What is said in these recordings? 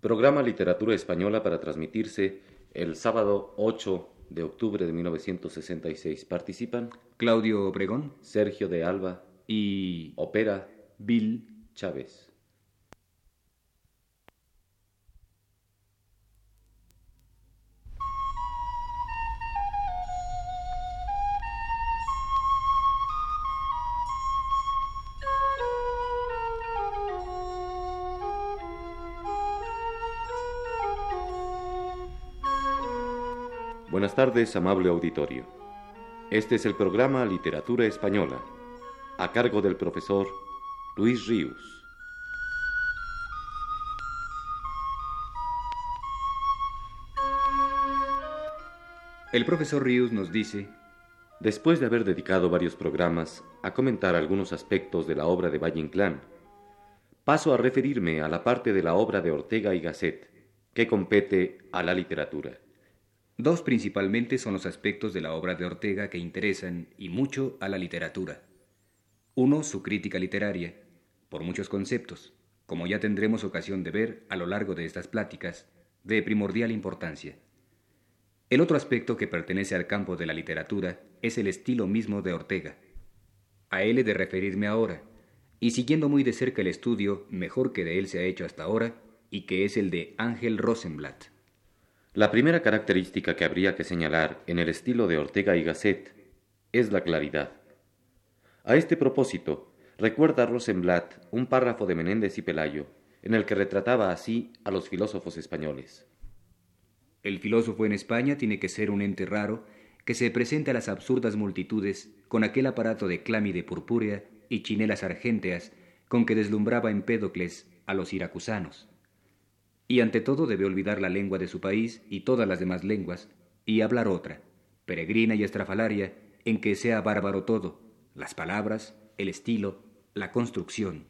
Programa Literatura Española para transmitirse el sábado 8 de octubre de 1966. Participan Claudio Obregón Sergio de Alba y Opera Bill Chávez. Buenas tardes, amable auditorio. Este es el programa Literatura Española, a cargo del profesor Luis Ríos. El profesor Ríos nos dice, Después de haber dedicado varios programas a comentar algunos aspectos de la obra de Valle Inclán, paso a referirme a la parte de la obra de Ortega y Gasset que compete a la literatura. Dos principalmente son los aspectos de la obra de Ortega que interesan y mucho a la literatura. Uno, su crítica literaria, por muchos conceptos, como ya tendremos ocasión de ver a lo largo de estas pláticas, de primordial importancia. El otro aspecto que pertenece al campo de la literatura es el estilo mismo de Ortega. A él he de referirme ahora, y siguiendo muy de cerca el estudio mejor que de él se ha hecho hasta ahora, y que es el de Ángel Rosenblatt. La primera característica que habría que señalar en el estilo de Ortega y Gasset es la claridad. A este propósito, recuerda Rosenblatt un párrafo de Menéndez y Pelayo, en el que retrataba así a los filósofos españoles. El filósofo en España tiene que ser un ente raro que se presenta a las absurdas multitudes con aquel aparato de clámide purpúrea y chinelas argénteas con que deslumbraba Empédocles a los iracusanos y ante todo debe olvidar la lengua de su país y todas las demás lenguas, y hablar otra, peregrina y estrafalaria, en que sea bárbaro todo, las palabras, el estilo, la construcción.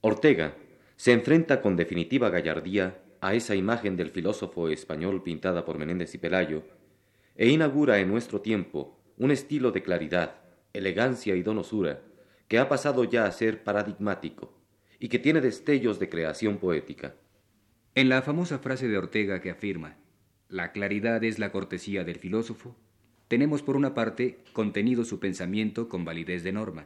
Ortega se enfrenta con definitiva gallardía a esa imagen del filósofo español pintada por Menéndez y Pelayo, e inaugura en nuestro tiempo un estilo de claridad, elegancia y donosura que ha pasado ya a ser paradigmático y que tiene destellos de creación poética. En la famosa frase de Ortega que afirma, la claridad es la cortesía del filósofo, tenemos por una parte contenido su pensamiento con validez de norma.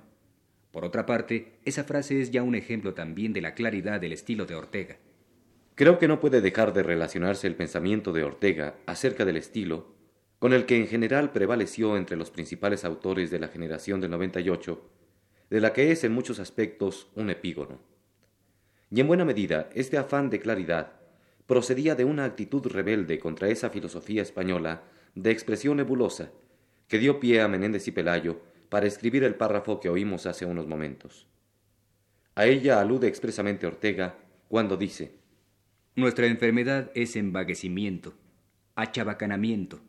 Por otra parte, esa frase es ya un ejemplo también de la claridad del estilo de Ortega. Creo que no puede dejar de relacionarse el pensamiento de Ortega acerca del estilo con el que en general prevaleció entre los principales autores de la generación del 98, de la que es en muchos aspectos un epígono. Y en buena medida, este afán de claridad procedía de una actitud rebelde contra esa filosofía española de expresión nebulosa que dio pie a Menéndez y Pelayo para escribir el párrafo que oímos hace unos momentos. A ella alude expresamente Ortega cuando dice Nuestra enfermedad es embaguecimiento, achabacanamiento,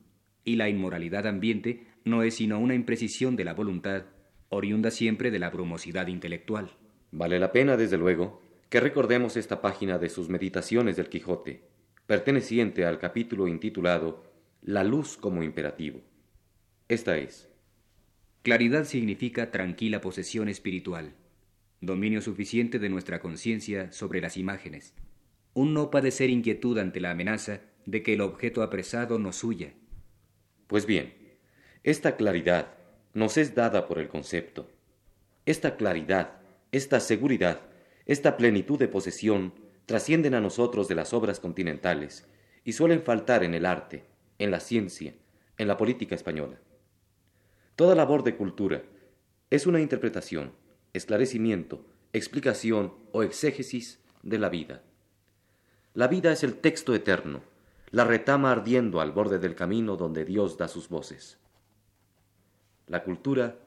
y la inmoralidad ambiente no es sino una imprecisión de la voluntad, oriunda siempre de la brumosidad intelectual. Vale la pena, desde luego, que recordemos esta página de sus Meditaciones del Quijote, perteneciente al capítulo intitulado La luz como imperativo. Esta es. Claridad significa tranquila posesión espiritual, dominio suficiente de nuestra conciencia sobre las imágenes, un no padecer inquietud ante la amenaza de que el objeto apresado nos huya. Pues bien, esta claridad nos es dada por el concepto. Esta claridad, esta seguridad, esta plenitud de posesión trascienden a nosotros de las obras continentales y suelen faltar en el arte, en la ciencia, en la política española. Toda labor de cultura es una interpretación, esclarecimiento, explicación o exégesis de la vida. La vida es el texto eterno, la retama ardiendo al borde del camino donde Dios da sus voces. La cultura,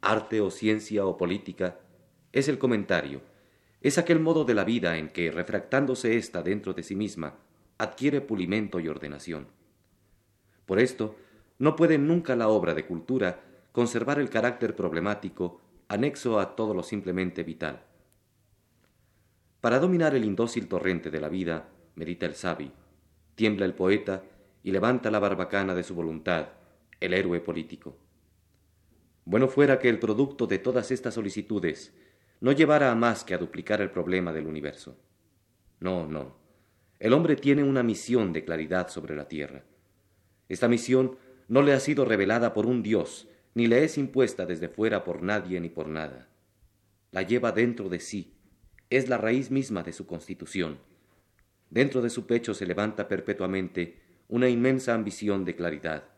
arte o ciencia o política, es el comentario, es aquel modo de la vida en que, refractándose ésta dentro de sí misma, adquiere pulimento y ordenación. Por esto, no puede nunca la obra de cultura conservar el carácter problemático anexo a todo lo simplemente vital. Para dominar el indócil torrente de la vida, medita el sabio, tiembla el poeta y levanta la barbacana de su voluntad, el héroe político. Bueno fuera que el producto de todas estas solicitudes no llevara a más que a duplicar el problema del universo. No, no. el hombre tiene una misión de claridad sobre la tierra. Esta misión no le ha sido revelada por un Dios, ni le es impuesta desde fuera por nadie ni por nada. La lleva dentro de sí, es la raíz misma de su constitución. Dentro de su pecho se levanta perpetuamente una inmensa ambición de claridad,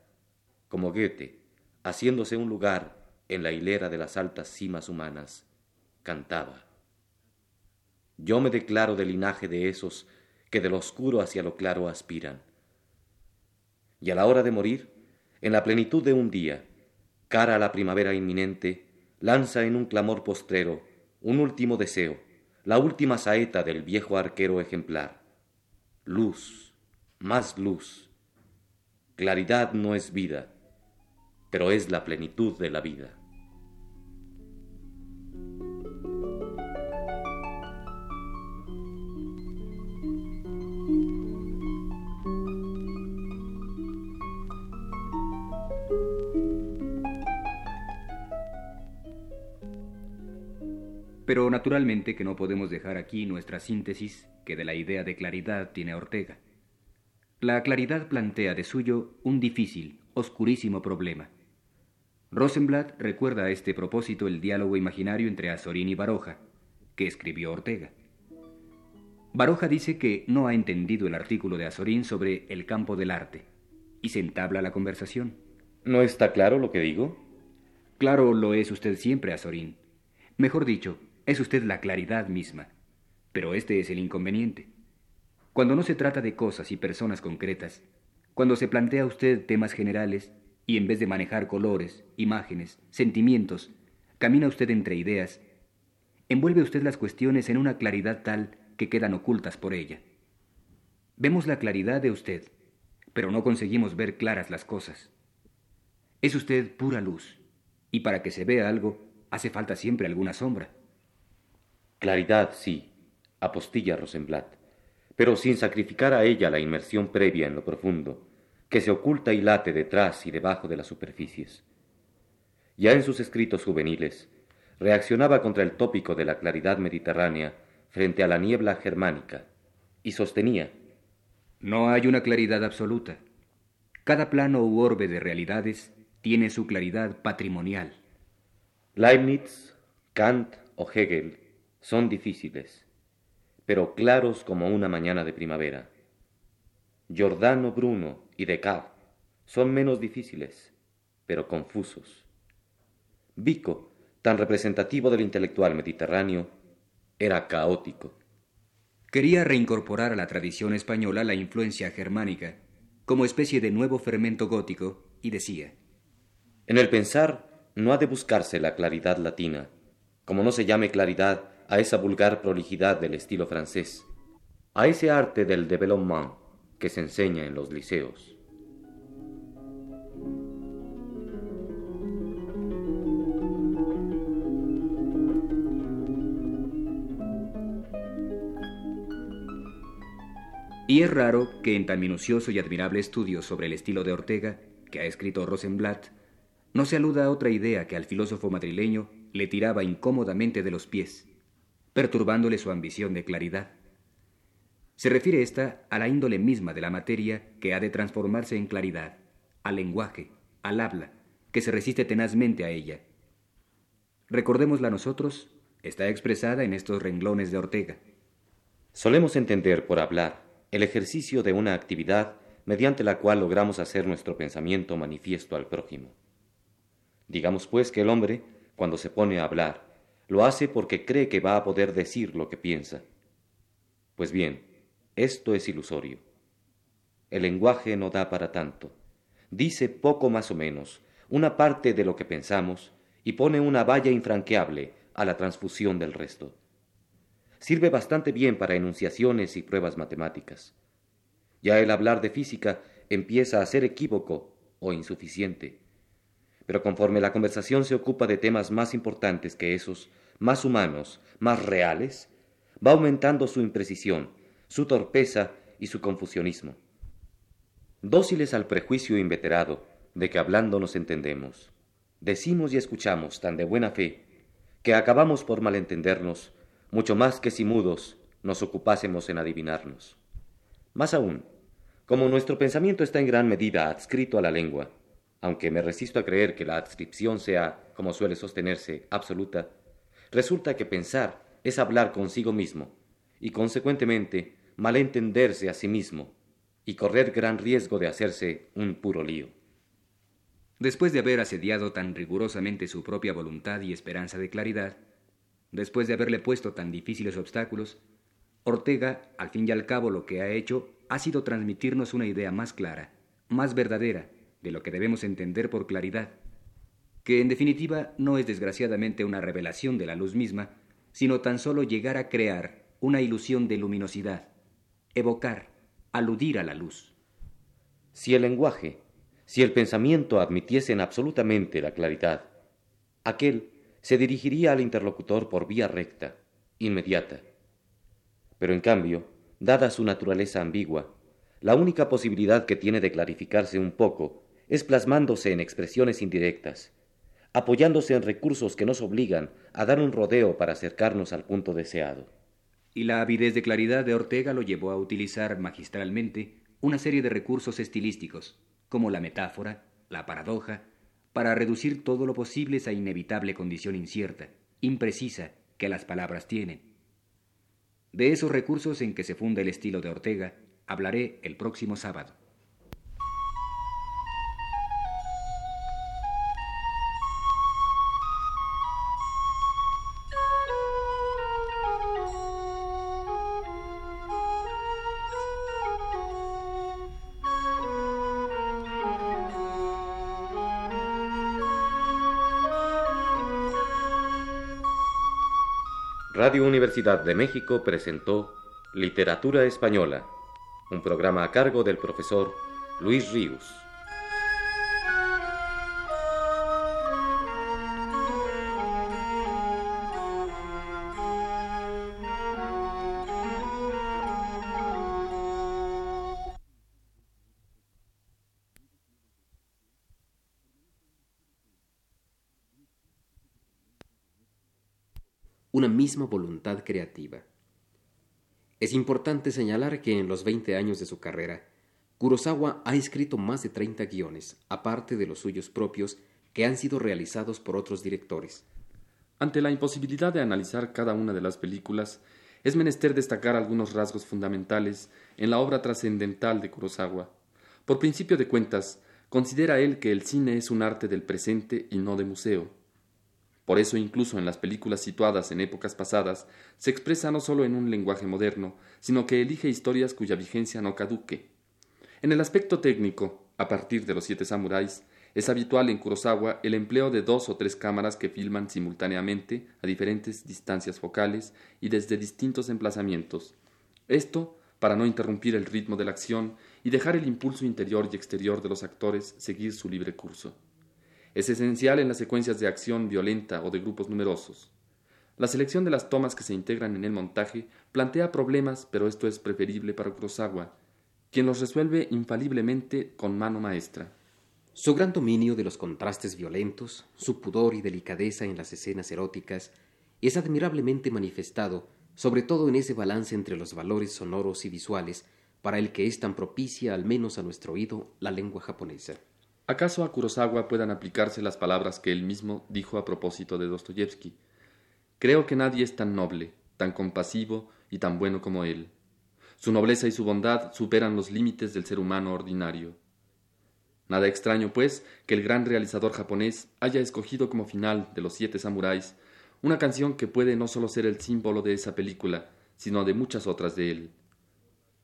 como Goethe, haciéndose un lugar en la hilera de las altas cimas humanas, cantaba. Yo me declaro del linaje de esos que de lo oscuro hacia lo claro aspiran. Y a la hora de morir, en la plenitud de un día, cara a la primavera inminente, lanza en un clamor postrero un último deseo, la última saeta del viejo arquero ejemplar. Luz, más luz. Claridad no es vida, pero es la plenitud de la vida. Pero naturalmente que no podemos dejar aquí nuestra síntesis que de la idea de claridad tiene Ortega. La claridad plantea de suyo un difícil, oscurísimo problema. Rosenblatt recuerda a este propósito el diálogo imaginario entre Azorín y Baroja, que escribió Ortega. Baroja dice que no ha entendido el artículo de Azorín sobre el campo del arte, y se entabla la conversación. ¿No está claro lo que digo? Claro lo es usted siempre, Azorín. Mejor dicho, es usted la claridad misma. Pero este es el inconveniente. Cuando no se trata de cosas y personas concretas, cuando se plantea usted temas generales y en vez de manejar colores, imágenes, sentimientos, camina usted entre ideas, envuelve usted las cuestiones en una claridad tal que quedan ocultas por ella. Vemos la claridad de usted, pero no conseguimos ver claras las cosas. Es usted pura luz, y para que se vea algo hace falta siempre alguna sombra. Claridad, sí, apostilla Rosenblatt, pero sin sacrificar a ella la inmersión previa en lo profundo, que se oculta y late detrás y debajo de las superficies. Ya en sus escritos juveniles, reaccionaba contra el tópico de la claridad mediterránea frente a la niebla germánica, y sostenía No hay una claridad absoluta. Cada plano u orbe de realidades tiene su claridad patrimonial. Leibniz, Kant o Hegel son difíciles, pero claros como una mañana de primavera. Giordano Bruno y Descartes son menos difíciles, pero confusos. Vico, tan representativo del intelectual mediterráneo, era caótico. Quería reincorporar a la tradición española la influencia germánica, como especie de nuevo fermento gótico, y decía, En el pensar no ha de buscarse la claridad latina, como no se llame claridad a esa vulgar prolijidad del estilo francés, a ese arte del développement que se enseña en los liceos. Y es raro que en tan minucioso y admirable estudio sobre el estilo de Ortega, que ha escrito Rosenblatt, no se aluda a otra idea que al filósofo madrileño le tiraba incómodamente de los pies, perturbándole su ambición de claridad. Se refiere esta a la índole misma de la materia que ha de transformarse en claridad, al lenguaje, al habla, que se resiste tenazmente a ella. Recordémosla nosotros, está expresada en estos renglones de Ortega. Solemos entender por hablar el ejercicio de una actividad mediante la cual logramos hacer nuestro pensamiento manifiesto al prójimo. Digamos pues que el hombre, cuando se pone a hablar, lo hace porque cree que va a poder decir lo que piensa. Pues bien, esto es ilusorio. El lenguaje no da para tanto. Dice poco más o menos, una parte de lo que pensamos, y pone una valla infranqueable a la transfusión del resto. Sirve bastante bien para enunciaciones y pruebas matemáticas. Ya el hablar de física empieza a ser equívoco o insuficiente pero conforme la conversación se ocupa de temas más importantes que esos, más humanos, más reales, va aumentando su imprecisión, su torpeza y su confusionismo. Dóciles al prejuicio inveterado de que hablando nos entendemos, decimos y escuchamos tan de buena fe que acabamos por malentendernos mucho más que si mudos nos ocupásemos en adivinarnos. Más aún, como nuestro pensamiento está en gran medida adscrito a la lengua, aunque me resisto a creer que la adscripción sea, como suele sostenerse, absoluta, resulta que pensar es hablar consigo mismo, y consecuentemente malentenderse a sí mismo, y correr gran riesgo de hacerse un puro lío. Después de haber asediado tan rigurosamente su propia voluntad y esperanza de claridad, después de haberle puesto tan difíciles obstáculos, Ortega, al fin y al cabo, lo que ha hecho ha sido transmitirnos una idea más clara, más verdadera, de lo que debemos entender por claridad, que en definitiva no es desgraciadamente una revelación de la luz misma, sino tan solo llegar a crear una ilusión de luminosidad, evocar, aludir a la luz. Si el lenguaje, si el pensamiento admitiesen absolutamente la claridad, aquel se dirigiría al interlocutor por vía recta, inmediata. Pero en cambio, dada su naturaleza ambigua, la única posibilidad que tiene de clarificarse un poco es plasmándose en expresiones indirectas, apoyándose en recursos que nos obligan a dar un rodeo para acercarnos al punto deseado y la avidez de claridad de Ortega lo llevó a utilizar magistralmente una serie de recursos estilísticos, como la metáfora, la paradoja, para reducir todo lo posible esa inevitable condición incierta, imprecisa, que las palabras tienen. De esos recursos en que se funda el estilo de Ortega, hablaré el próximo sábado. Radio Universidad de México presentó Literatura Española, un programa a cargo del profesor Luis Ríos. Una misma voluntad creativa. Es importante señalar que en los 20 años de su carrera, Kurosawa ha escrito más de 30 guiones, aparte de los suyos propios, que han sido realizados por otros directores. Ante la imposibilidad de analizar cada una de las películas, es menester destacar algunos rasgos fundamentales en la obra trascendental de Kurosawa. Por principio de cuentas, considera él que el cine es un arte del presente y no de museo. Por eso incluso en las películas situadas en épocas pasadas se expresa no solo en un lenguaje moderno, sino que elige historias cuya vigencia no caduque. En el aspecto técnico, a partir de los siete samuráis, es habitual en Kurosawa el empleo de dos o tres cámaras que filman simultáneamente a diferentes distancias focales y desde distintos emplazamientos. Esto para no interrumpir el ritmo de la acción y dejar el impulso interior y exterior de los actores seguir su libre curso. Es esencial en las secuencias de acción violenta o de grupos numerosos. La selección de las tomas que se integran en el montaje plantea problemas, pero esto es preferible para Kurosawa, quien los resuelve infaliblemente con mano maestra. Su gran dominio de los contrastes violentos, su pudor y delicadeza en las escenas eróticas, es admirablemente manifestado, sobre todo en ese balance entre los valores sonoros y visuales, para el que es tan propicia, al menos a nuestro oído, la lengua japonesa. ¿Acaso a Kurosawa puedan aplicarse las palabras que él mismo dijo a propósito de Dostoyevsky? Creo que nadie es tan noble, tan compasivo y tan bueno como él. Su nobleza y su bondad superan los límites del ser humano ordinario. Nada extraño, pues, que el gran realizador japonés haya escogido como final de Los Siete Samuráis una canción que puede no solo ser el símbolo de esa película, sino de muchas otras de él.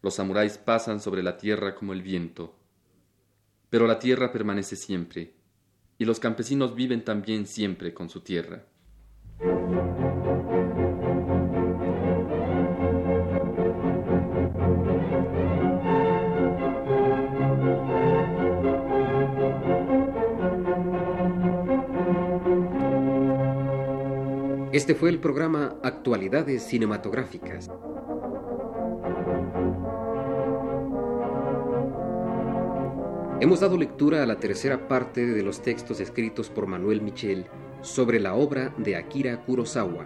Los samuráis pasan sobre la tierra como el viento pero la tierra permanece siempre, y los campesinos viven también siempre con su tierra. Este fue el programa Actualidades Cinematográficas. Hemos dado lectura a la tercera parte de los textos escritos por Manuel Michel sobre la obra de Akira Kurosawa,